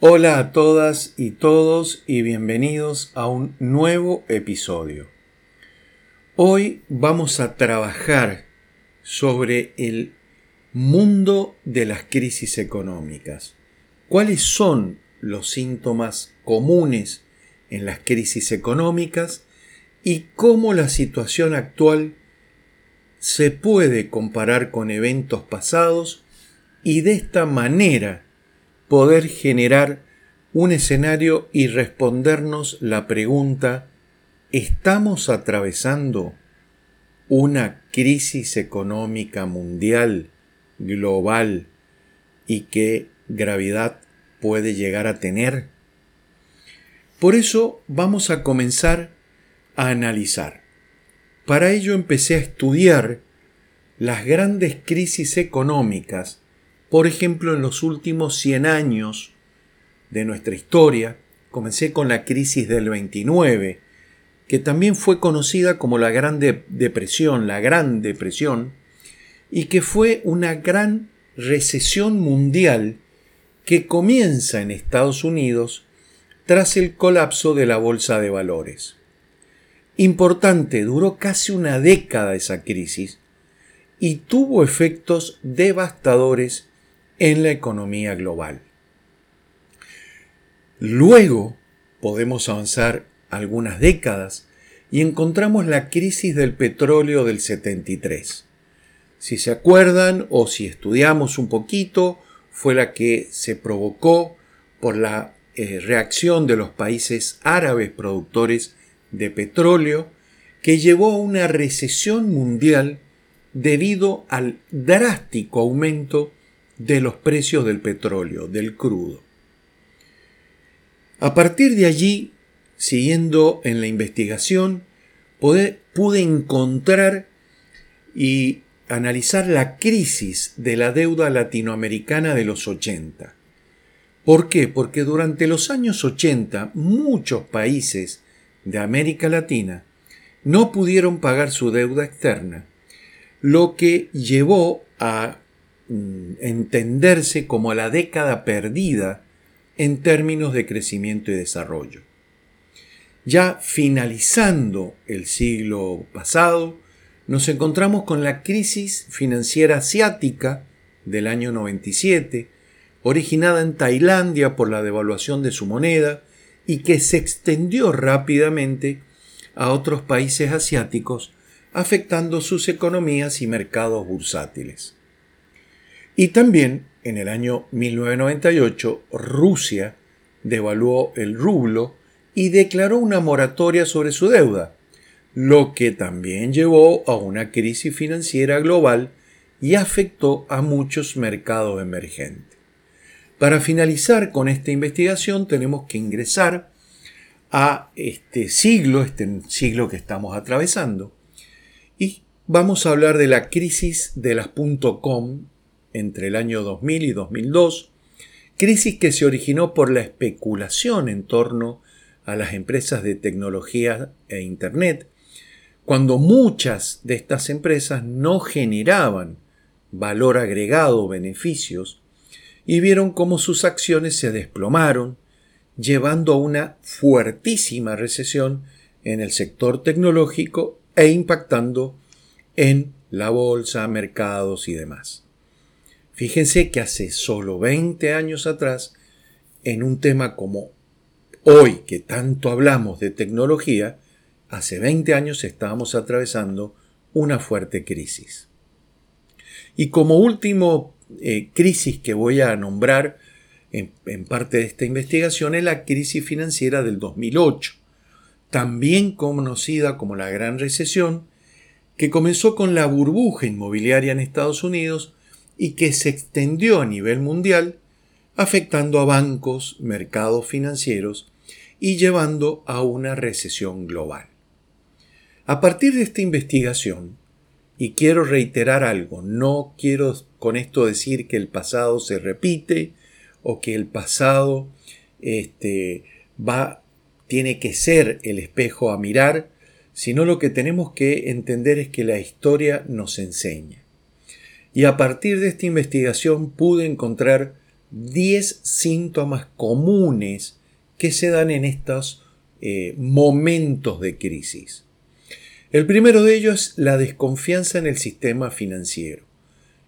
Hola a todas y todos y bienvenidos a un nuevo episodio. Hoy vamos a trabajar sobre el mundo de las crisis económicas. ¿Cuáles son los síntomas comunes en las crisis económicas y cómo la situación actual se puede comparar con eventos pasados y de esta manera poder generar un escenario y respondernos la pregunta, ¿estamos atravesando una crisis económica mundial, global, y qué gravedad puede llegar a tener? Por eso vamos a comenzar a analizar. Para ello empecé a estudiar las grandes crisis económicas por ejemplo, en los últimos 100 años de nuestra historia, comencé con la crisis del 29, que también fue conocida como la Gran Depresión, la Gran Depresión, y que fue una gran recesión mundial que comienza en Estados Unidos tras el colapso de la bolsa de valores. Importante, duró casi una década esa crisis y tuvo efectos devastadores en la economía global. Luego podemos avanzar algunas décadas y encontramos la crisis del petróleo del 73. Si se acuerdan o si estudiamos un poquito, fue la que se provocó por la eh, reacción de los países árabes productores de petróleo que llevó a una recesión mundial debido al drástico aumento de los precios del petróleo, del crudo. A partir de allí, siguiendo en la investigación, pude, encontrar y analizar la crisis de la deuda latinoamericana de los 80. ¿Por qué? Porque durante los años 80 muchos países de América Latina no pudieron pagar su deuda externa, lo que llevó a entenderse como la década perdida en términos de crecimiento y desarrollo. Ya finalizando el siglo pasado, nos encontramos con la crisis financiera asiática del año 97, originada en Tailandia por la devaluación de su moneda y que se extendió rápidamente a otros países asiáticos, afectando sus economías y mercados bursátiles. Y también en el año 1998 Rusia devaluó el rublo y declaró una moratoria sobre su deuda, lo que también llevó a una crisis financiera global y afectó a muchos mercados emergentes. Para finalizar con esta investigación tenemos que ingresar a este siglo, este siglo que estamos atravesando, y vamos a hablar de la crisis de las .com entre el año 2000 y 2002, crisis que se originó por la especulación en torno a las empresas de tecnología e Internet, cuando muchas de estas empresas no generaban valor agregado o beneficios y vieron cómo sus acciones se desplomaron, llevando a una fuertísima recesión en el sector tecnológico e impactando en la bolsa, mercados y demás. Fíjense que hace solo 20 años atrás, en un tema como hoy que tanto hablamos de tecnología, hace 20 años estábamos atravesando una fuerte crisis. Y como último eh, crisis que voy a nombrar en, en parte de esta investigación es la crisis financiera del 2008, también conocida como la Gran Recesión, que comenzó con la burbuja inmobiliaria en Estados Unidos y que se extendió a nivel mundial, afectando a bancos, mercados financieros y llevando a una recesión global. A partir de esta investigación, y quiero reiterar algo, no quiero con esto decir que el pasado se repite o que el pasado este, va, tiene que ser el espejo a mirar, sino lo que tenemos que entender es que la historia nos enseña y a partir de esta investigación pude encontrar 10 síntomas comunes que se dan en estos eh, momentos de crisis. El primero de ellos es la desconfianza en el sistema financiero.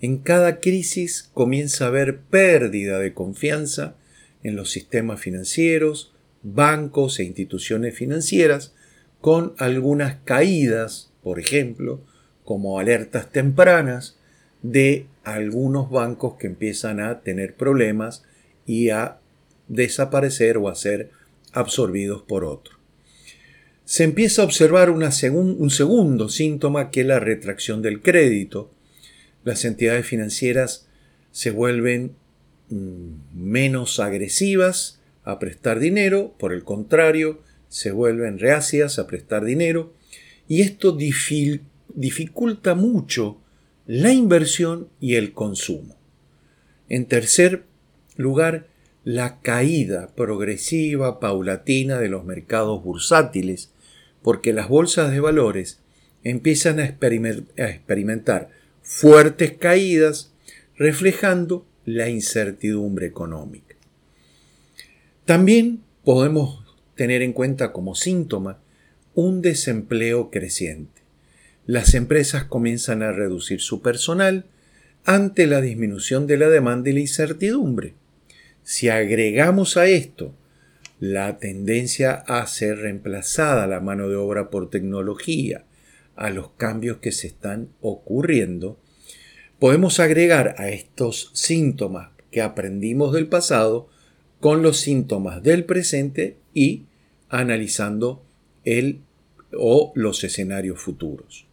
En cada crisis comienza a haber pérdida de confianza en los sistemas financieros, bancos e instituciones financieras, con algunas caídas, por ejemplo, como alertas tempranas de algunos bancos que empiezan a tener problemas y a desaparecer o a ser absorbidos por otro. Se empieza a observar un segundo síntoma que es la retracción del crédito. Las entidades financieras se vuelven mm, menos agresivas a prestar dinero, por el contrario, se vuelven reacias a prestar dinero y esto dificulta mucho la inversión y el consumo. En tercer lugar, la caída progresiva, paulatina de los mercados bursátiles, porque las bolsas de valores empiezan a, experimentar fuertes caídas, reflejando la incertidumbre económica. También podemos tener en cuenta como síntoma un desempleo creciente. Las empresas comienzan a reducir su personal ante la disminución de la demanda y la incertidumbre. Si agregamos a esto la tendencia a ser reemplazada la mano de obra por tecnología, a los cambios que se están ocurriendo, podemos agregar a estos síntomas que aprendimos del pasado con los síntomas del presente y analizando el o los escenarios futuros.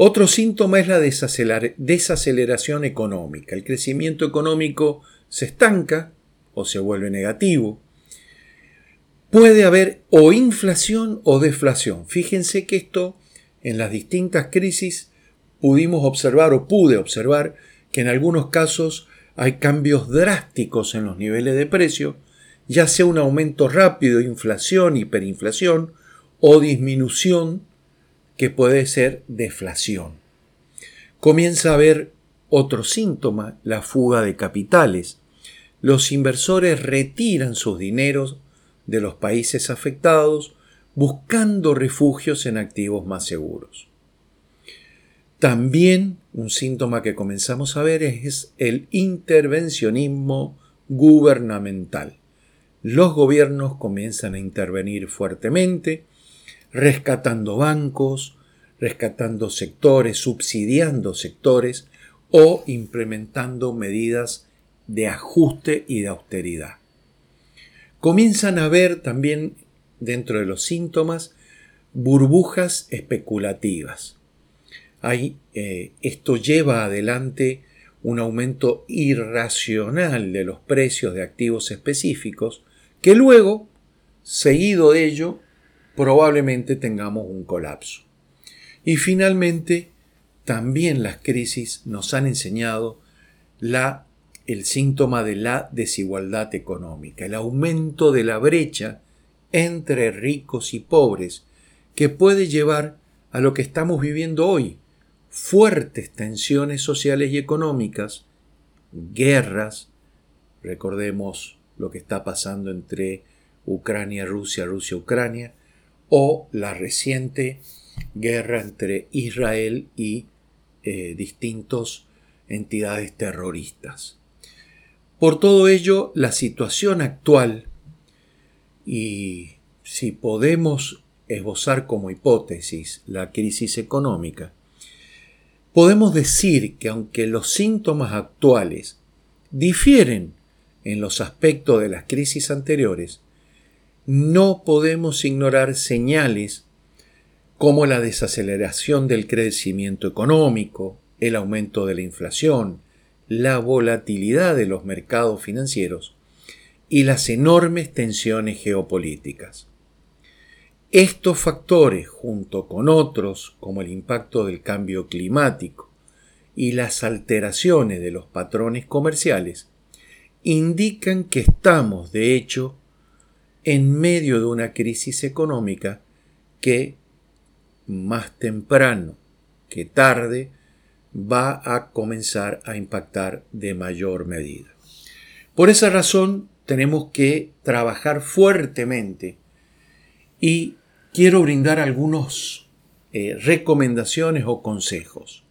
Otro síntoma es la desaceleración económica. El crecimiento económico se estanca o se vuelve negativo. Puede haber o inflación o deflación. Fíjense que esto en las distintas crisis pudimos observar o pude observar que en algunos casos hay cambios drásticos en los niveles de precio, ya sea un aumento rápido, inflación, hiperinflación o disminución que puede ser deflación. Comienza a haber otro síntoma, la fuga de capitales los inversores retiran sus dineros de los países afectados buscando refugios en activos más seguros. También un síntoma que comenzamos a ver es el intervencionismo gubernamental. Los gobiernos comienzan a intervenir fuertemente, rescatando bancos, rescatando sectores, subsidiando sectores o implementando medidas de ajuste y de austeridad. Comienzan a ver también dentro de los síntomas burbujas especulativas. Eh, esto lleva adelante un aumento irracional de los precios de activos específicos que luego, seguido de ello, probablemente tengamos un colapso. Y finalmente, también las crisis nos han enseñado la el síntoma de la desigualdad económica, el aumento de la brecha entre ricos y pobres, que puede llevar a lo que estamos viviendo hoy, fuertes tensiones sociales y económicas, guerras, recordemos lo que está pasando entre Ucrania, Rusia, Rusia, Ucrania, o la reciente guerra entre Israel y eh, distintas entidades terroristas. Por todo ello, la situación actual, y si podemos esbozar como hipótesis la crisis económica, podemos decir que aunque los síntomas actuales difieren en los aspectos de las crisis anteriores, no podemos ignorar señales como la desaceleración del crecimiento económico, el aumento de la inflación, la volatilidad de los mercados financieros y las enormes tensiones geopolíticas. Estos factores, junto con otros como el impacto del cambio climático y las alteraciones de los patrones comerciales, indican que estamos, de hecho, en medio de una crisis económica que, más temprano que tarde, va a comenzar a impactar de mayor medida. Por esa razón tenemos que trabajar fuertemente y quiero brindar algunas eh, recomendaciones o consejos.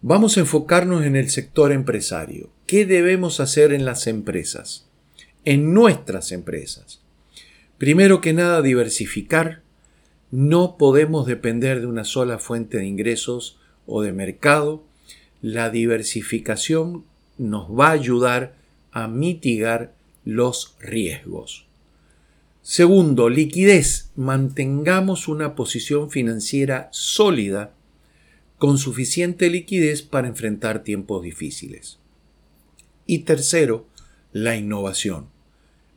Vamos a enfocarnos en el sector empresario. ¿Qué debemos hacer en las empresas? En nuestras empresas. Primero que nada, diversificar. No podemos depender de una sola fuente de ingresos o de mercado. La diversificación nos va a ayudar a mitigar los riesgos. Segundo, liquidez. Mantengamos una posición financiera sólida con suficiente liquidez para enfrentar tiempos difíciles. Y tercero, la innovación.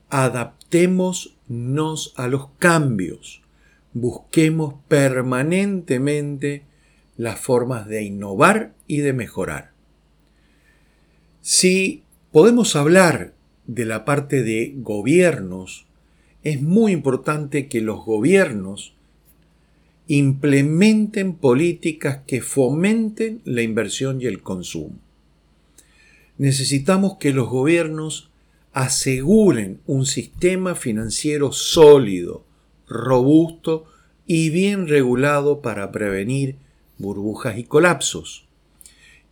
Adaptémonos a los cambios. Busquemos permanentemente las formas de innovar y de mejorar. Si podemos hablar de la parte de gobiernos, es muy importante que los gobiernos implementen políticas que fomenten la inversión y el consumo. Necesitamos que los gobiernos aseguren un sistema financiero sólido, robusto y bien regulado para prevenir burbujas y colapsos.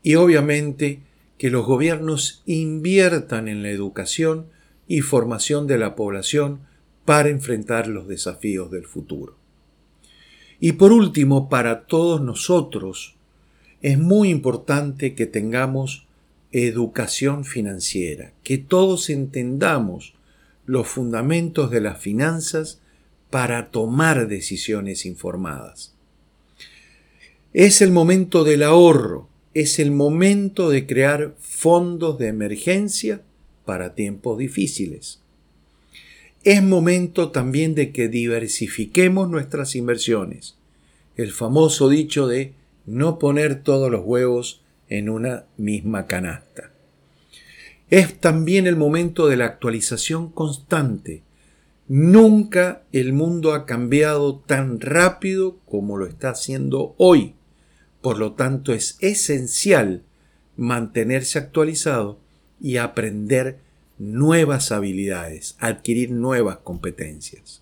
Y obviamente que los gobiernos inviertan en la educación y formación de la población para enfrentar los desafíos del futuro. Y por último, para todos nosotros, es muy importante que tengamos educación financiera, que todos entendamos los fundamentos de las finanzas para tomar decisiones informadas. Es el momento del ahorro, es el momento de crear fondos de emergencia para tiempos difíciles. Es momento también de que diversifiquemos nuestras inversiones. El famoso dicho de no poner todos los huevos en una misma canasta. Es también el momento de la actualización constante. Nunca el mundo ha cambiado tan rápido como lo está haciendo hoy. Por lo tanto, es esencial mantenerse actualizado y aprender nuevas habilidades, adquirir nuevas competencias.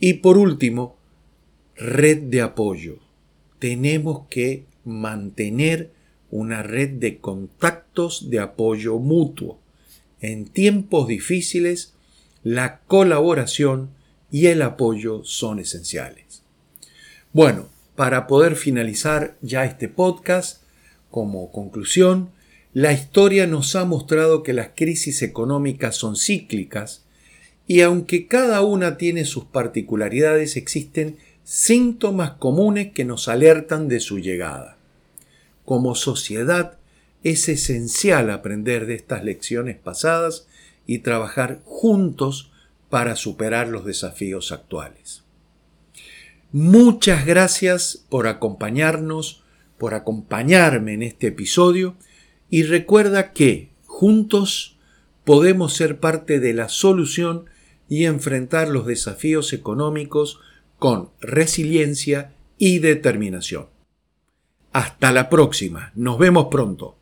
Y por último, red de apoyo. Tenemos que mantener una red de contactos de apoyo mutuo. En tiempos difíciles, la colaboración y el apoyo son esenciales. Bueno, para poder finalizar ya este podcast, como conclusión, la historia nos ha mostrado que las crisis económicas son cíclicas y aunque cada una tiene sus particularidades, existen síntomas comunes que nos alertan de su llegada. Como sociedad, es esencial aprender de estas lecciones pasadas y trabajar juntos para superar los desafíos actuales. Muchas gracias por acompañarnos, por acompañarme en este episodio y recuerda que juntos podemos ser parte de la solución y enfrentar los desafíos económicos con resiliencia y determinación. Hasta la próxima. Nos vemos pronto.